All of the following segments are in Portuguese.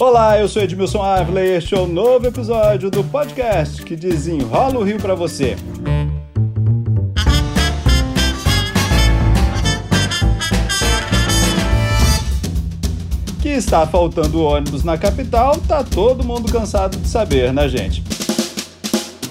Olá, eu sou Edmilson Ávila e este é o um novo episódio do podcast que desenrola o Rio para você. Que está faltando ônibus na capital, tá todo mundo cansado de saber, né, gente?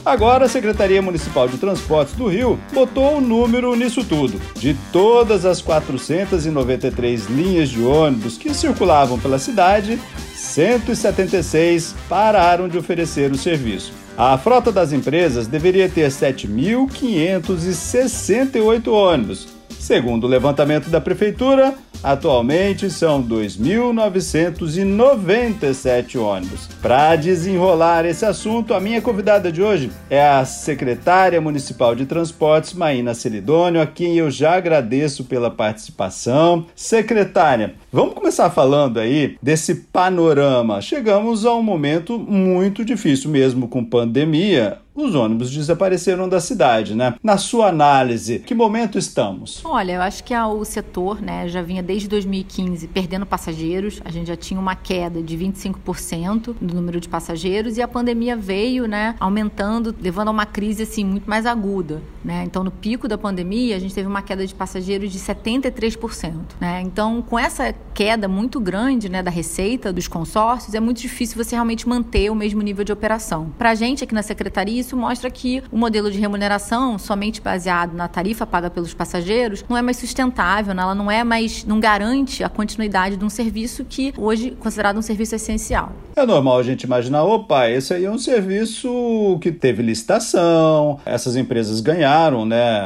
Agora, a Secretaria Municipal de Transportes do Rio botou um número nisso tudo. De todas as 493 linhas de ônibus que circulavam pela cidade, 176 pararam de oferecer o serviço. A frota das empresas deveria ter 7.568 ônibus. Segundo o levantamento da Prefeitura, Atualmente são 2.997 ônibus. Para desenrolar esse assunto, a minha convidada de hoje é a secretária municipal de transportes, Maína Celidônio, a quem eu já agradeço pela participação. Secretária, vamos começar falando aí desse panorama. Chegamos a um momento muito difícil, mesmo com pandemia os ônibus desapareceram da cidade, né? Na sua análise, que momento estamos? Olha, eu acho que o setor, né, já vinha desde 2015 perdendo passageiros. A gente já tinha uma queda de 25% no número de passageiros e a pandemia veio, né, aumentando, levando a uma crise assim muito mais aguda, né? Então, no pico da pandemia, a gente teve uma queda de passageiros de 73%, né? Então, com essa queda muito grande, né, da receita dos consórcios, é muito difícil você realmente manter o mesmo nível de operação. Para a gente aqui na secretaria, isso mostra que o modelo de remuneração somente baseado na tarifa paga pelos passageiros não é mais sustentável, né? ela não é mais, não garante a continuidade de um serviço que hoje é considerado um serviço essencial. É normal a gente imaginar, opa, esse aí é um serviço que teve licitação, essas empresas ganharam, né,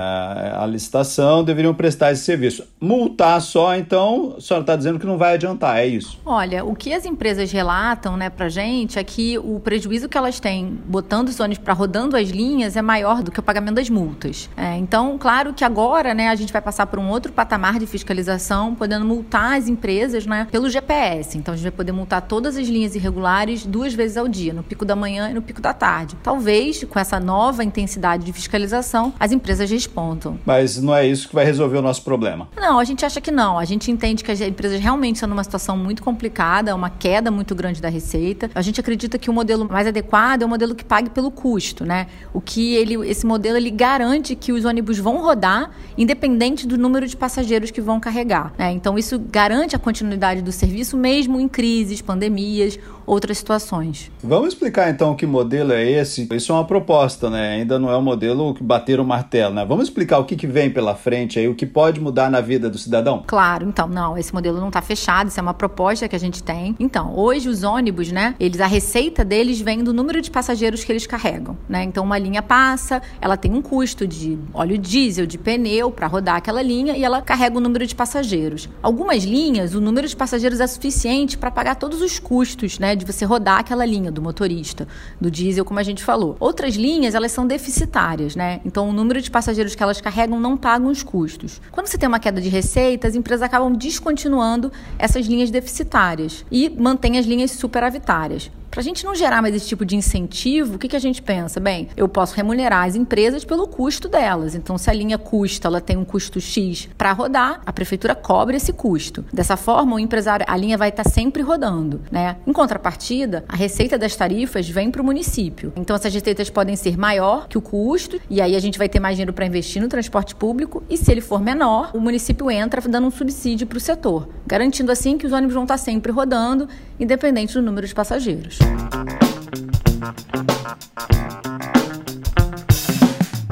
a licitação, deveriam prestar esse serviço. Multar só, então, a senhora está dizendo que não vai adiantar, é isso? Olha, o que as empresas relatam, né, pra gente é que o prejuízo que elas têm botando os ônibus para rodando as linhas é maior do que o pagamento das multas. É, então, claro que agora, né, a gente vai passar por um outro patamar de fiscalização, podendo multar as empresas, né, pelo GPS. Então, a gente vai poder multar todas as linhas irregulares duas vezes ao dia, no pico da manhã e no pico da tarde. Talvez, com essa nova intensidade de fiscalização, as empresas respondam. Mas não é isso que vai resolver o nosso problema? Não, a gente acha que não. A gente entende que as empresas realmente estão numa situação muito complicada, uma queda muito grande da receita. A gente acredita que o modelo mais adequado é o modelo que pague pelo custo né? O que ele, esse modelo ele garante que os ônibus vão rodar independente do número de passageiros que vão carregar. Né? Então isso garante a continuidade do serviço mesmo em crises, pandemias, outras situações. Vamos explicar então que modelo é esse? Isso é uma proposta, né? Ainda não é um modelo que bater o martelo, né? Vamos explicar o que, que vem pela frente aí, o que pode mudar na vida do cidadão? Claro, então, não, esse modelo não está fechado, isso é uma proposta que a gente tem. Então, hoje os ônibus, né, eles, a receita deles vem do número de passageiros que eles carregam, né? Então, uma linha passa, ela tem um custo de óleo diesel, de pneu para rodar aquela linha e ela carrega o número de passageiros. Algumas linhas, o número de passageiros é suficiente para pagar todos os custos, né? De você rodar aquela linha do motorista, do diesel, como a gente falou. Outras linhas, elas são deficitárias, né? Então, o número de passageiros que elas carregam não pagam os custos. Quando você tem uma queda de receita, as empresas acabam descontinuando essas linhas deficitárias e mantêm as linhas superavitárias. Para a gente não gerar mais esse tipo de incentivo, o que, que a gente pensa? Bem, eu posso remunerar as empresas pelo custo delas. Então, se a linha custa, ela tem um custo X para rodar, a prefeitura cobra esse custo. Dessa forma, o empresário, a linha vai estar tá sempre rodando, né? Em contrapartida, a receita das tarifas vem para o município. Então, essas receitas podem ser maior que o custo, e aí a gente vai ter mais dinheiro para investir no transporte público, e se ele for menor, o município entra dando um subsídio para o setor, garantindo assim que os ônibus vão estar tá sempre rodando, independente do número de passageiros.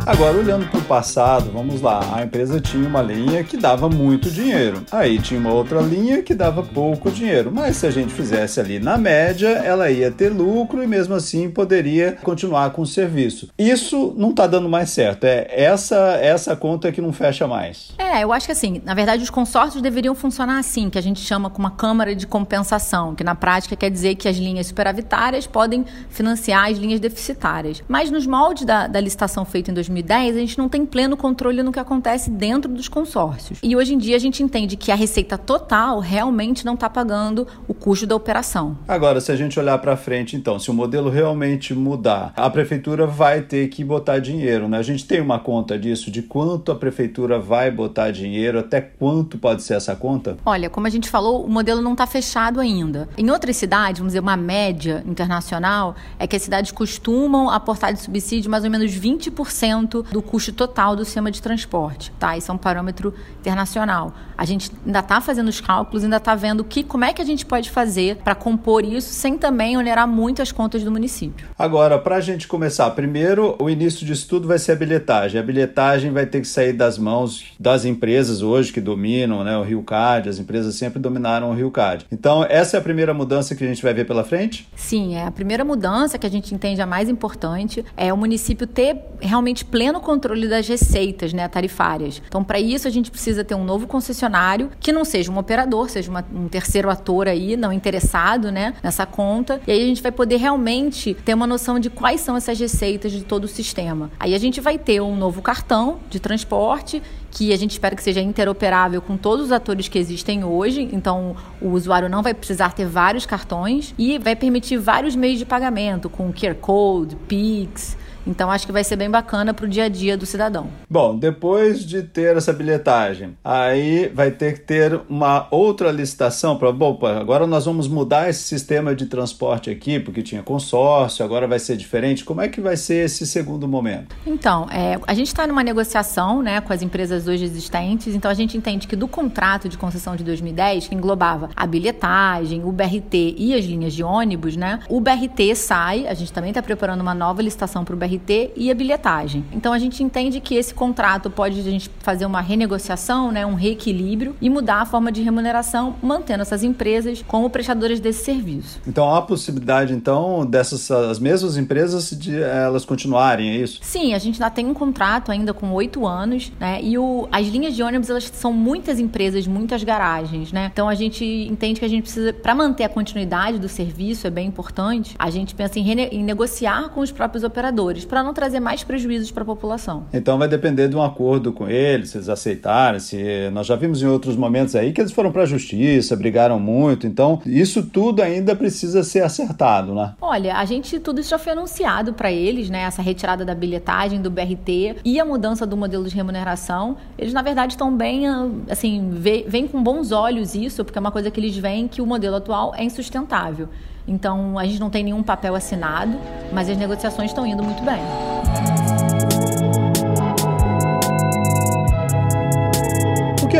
Agora, olhando para o passado, vamos lá, a empresa tinha uma linha que dava muito dinheiro, aí tinha uma outra linha que dava pouco dinheiro, mas se a gente fizesse ali na média, ela ia ter lucro e mesmo assim poderia continuar com o serviço. Isso não está dando mais certo, é essa, essa conta que não fecha mais. É, eu acho que assim, na verdade, os consórcios deveriam funcionar assim, que a gente chama como uma câmara de compensação, que na prática quer dizer que as linhas superavitárias podem financiar as linhas deficitárias. Mas nos moldes da, da licitação feita em 2000 2010, a gente não tem pleno controle no que acontece dentro dos consórcios. E hoje em dia a gente entende que a receita total realmente não está pagando o custo da operação. Agora, se a gente olhar para frente, então, se o modelo realmente mudar, a prefeitura vai ter que botar dinheiro, né? A gente tem uma conta disso, de quanto a prefeitura vai botar dinheiro, até quanto pode ser essa conta? Olha, como a gente falou, o modelo não está fechado ainda. Em outras cidades, vamos dizer, uma média internacional, é que as cidades costumam aportar de subsídio mais ou menos 20% do custo total do sistema de transporte, tá? Isso é um parâmetro internacional. A gente ainda está fazendo os cálculos, ainda está vendo que, como é que a gente pode fazer para compor isso sem também onerar muito as contas do município. Agora, para a gente começar, primeiro, o início disso tudo vai ser a bilhetagem. A bilhetagem vai ter que sair das mãos das empresas hoje que dominam né, o Rio Card, as empresas sempre dominaram o Rio Card. Então, essa é a primeira mudança que a gente vai ver pela frente? Sim, é a primeira mudança que a gente entende a mais importante é o município ter realmente pleno controle das receitas né, tarifárias. Então, para isso, a gente precisa ter um novo concessionário que não seja um operador, seja uma, um terceiro ator aí, não interessado né, nessa conta. E aí a gente vai poder realmente ter uma noção de quais são essas receitas de todo o sistema. Aí a gente vai ter um novo cartão de transporte que a gente espera que seja interoperável com todos os atores que existem hoje. Então, o usuário não vai precisar ter vários cartões e vai permitir vários meios de pagamento, com QR Code, Pix, então acho que vai ser bem bacana para o dia a dia do cidadão. Bom, depois de ter essa bilhetagem, aí vai ter que ter uma outra licitação para, bom, agora nós vamos mudar esse sistema de transporte aqui, porque tinha consórcio, agora vai ser diferente. Como é que vai ser esse segundo momento? Então, é, a gente está numa negociação né, com as empresas hoje existentes, então a gente entende que do contrato de concessão de 2010, que englobava a bilhetagem, o BRT e as linhas de ônibus, né, o BRT sai, a gente também está preparando uma nova licitação para o BRT RT e a bilhetagem. Então a gente entende que esse contrato pode a gente fazer uma renegociação, né, um reequilíbrio e mudar a forma de remuneração, mantendo essas empresas como prestadoras desse serviço. Então há a possibilidade então dessas as mesmas empresas de elas continuarem, é isso? Sim, a gente ainda tem um contrato ainda com oito anos, né? E o, as linhas de ônibus elas são muitas empresas, muitas garagens, né? Então a gente entende que a gente precisa para manter a continuidade do serviço é bem importante. A gente pensa em, em negociar com os próprios operadores para não trazer mais prejuízos para a população. Então vai depender de um acordo com eles, se eles aceitarem. Se... Nós já vimos em outros momentos aí que eles foram para a justiça, brigaram muito. Então isso tudo ainda precisa ser acertado, né? Olha, a gente tudo isso já foi anunciado para eles, né? Essa retirada da bilhetagem do BRT e a mudança do modelo de remuneração. Eles na verdade estão bem, assim, veem com bons olhos isso, porque é uma coisa que eles veem que o modelo atual é insustentável. Então, a gente não tem nenhum papel assinado, mas as negociações estão indo muito bem.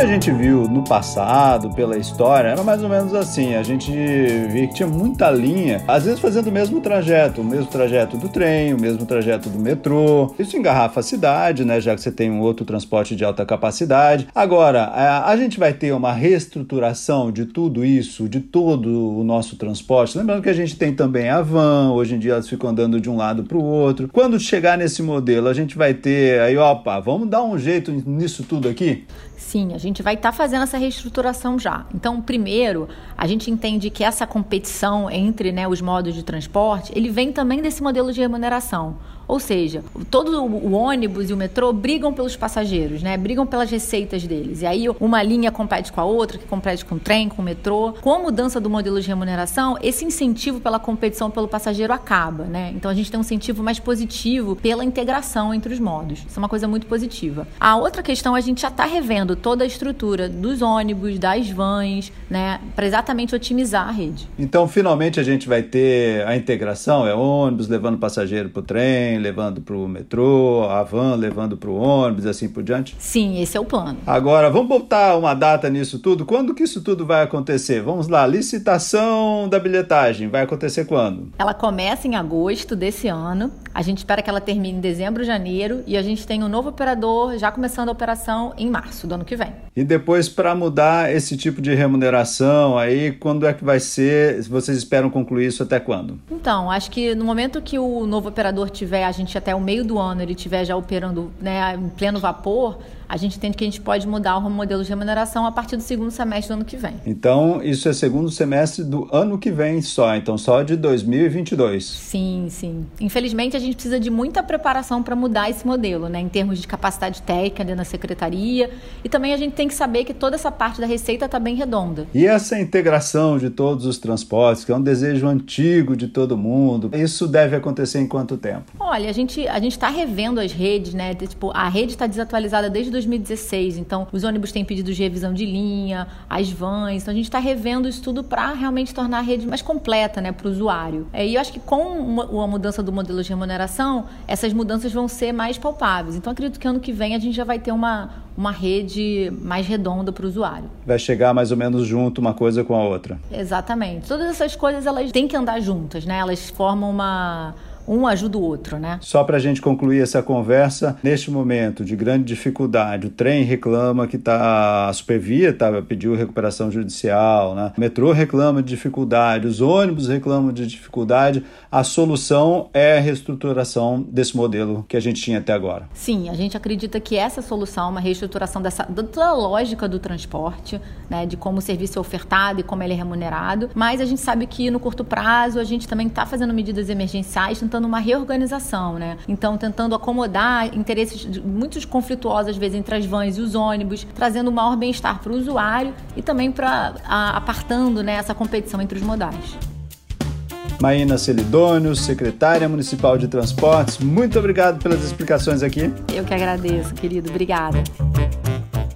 A gente viu no passado, pela história, era mais ou menos assim. A gente via que tinha muita linha, às vezes fazendo o mesmo trajeto, o mesmo trajeto do trem, o mesmo trajeto do metrô. Isso engarrafa a cidade, né? Já que você tem um outro transporte de alta capacidade. Agora, a, gente vai ter uma reestruturação de tudo isso, de todo o nosso transporte. Lembrando que a gente tem também a van, hoje em dia elas ficam andando de um lado para o outro. Quando chegar nesse modelo, a gente vai ter aí, opa, vamos dar um jeito nisso tudo aqui? Sim, a gente vai estar tá fazendo essa reestruturação já. Então, primeiro, a gente entende que essa competição entre né, os modos de transporte, ele vem também desse modelo de remuneração. Ou seja, todo o ônibus e o metrô brigam pelos passageiros, né? Brigam pelas receitas deles. E aí uma linha compete com a outra, que compete com o trem, com o metrô. Com a mudança do modelo de remuneração, esse incentivo pela competição pelo passageiro acaba, né? Então a gente tem um incentivo mais positivo pela integração entre os modos. Isso é uma coisa muito positiva. A outra questão, a gente já está revendo toda a estrutura dos ônibus, das vans, né? Para exatamente otimizar a rede. Então, finalmente a gente vai ter a integração, é ônibus levando passageiro para o trem, levando para o metrô, a van levando para o ônibus, assim por diante? Sim, esse é o plano. Agora, vamos botar uma data nisso tudo? Quando que isso tudo vai acontecer? Vamos lá, licitação da bilhetagem, vai acontecer quando? Ela começa em agosto desse ano, a gente espera que ela termine em dezembro, janeiro, e a gente tem um novo operador já começando a operação em março do ano que vem. E depois, para mudar esse tipo de remuneração, aí quando é que vai ser? Vocês esperam concluir isso até quando? Então, acho que no momento que o novo operador tiver a gente até o meio do ano ele estiver já operando né, em pleno vapor, a gente entende que a gente pode mudar o modelo de remuneração a partir do segundo semestre do ano que vem. Então, isso é segundo semestre do ano que vem só, então só de 2022. Sim, sim. Infelizmente, a gente precisa de muita preparação para mudar esse modelo, né, em termos de capacidade técnica dentro da secretaria, e também a gente tem que saber que toda essa parte da receita está bem redonda. E essa integração de todos os transportes, que é um desejo antigo de todo mundo, isso deve acontecer em quanto tempo? Olha, a gente a gente está revendo as redes, né? Tipo, a rede está desatualizada desde 2016, então os ônibus têm pedidos de revisão de linha, as vans, então a gente está revendo isso tudo para realmente tornar a rede mais completa, né, para o usuário. É, e eu acho que com a mudança do modelo de remuneração, essas mudanças vão ser mais palpáveis. Então acredito que ano que vem a gente já vai ter uma uma rede mais redonda para o usuário. Vai chegar mais ou menos junto uma coisa com a outra. Exatamente. Todas essas coisas elas têm que andar juntas, né? Elas formam uma um ajuda o outro, né? Só para a gente concluir essa conversa, neste momento de grande dificuldade, o trem reclama que tá, a Supervia tá, pediu recuperação judicial, né? O metrô reclama de dificuldade, os ônibus reclamam de dificuldade. A solução é a reestruturação desse modelo que a gente tinha até agora. Sim, a gente acredita que essa solução, uma reestruturação dessa, da lógica do transporte, né, de como o serviço é ofertado e como ele é remunerado, mas a gente sabe que no curto prazo a gente também está fazendo medidas emergenciais, tentando uma reorganização, né? Então, tentando acomodar interesses muito conflituosos, às vezes, entre as vans e os ônibus, trazendo um maior bem-estar para o usuário e também para apartando né, essa competição entre os modais. Maína Celidônio, secretária municipal de transportes, muito obrigado pelas explicações aqui. Eu que agradeço, querido. Obrigada.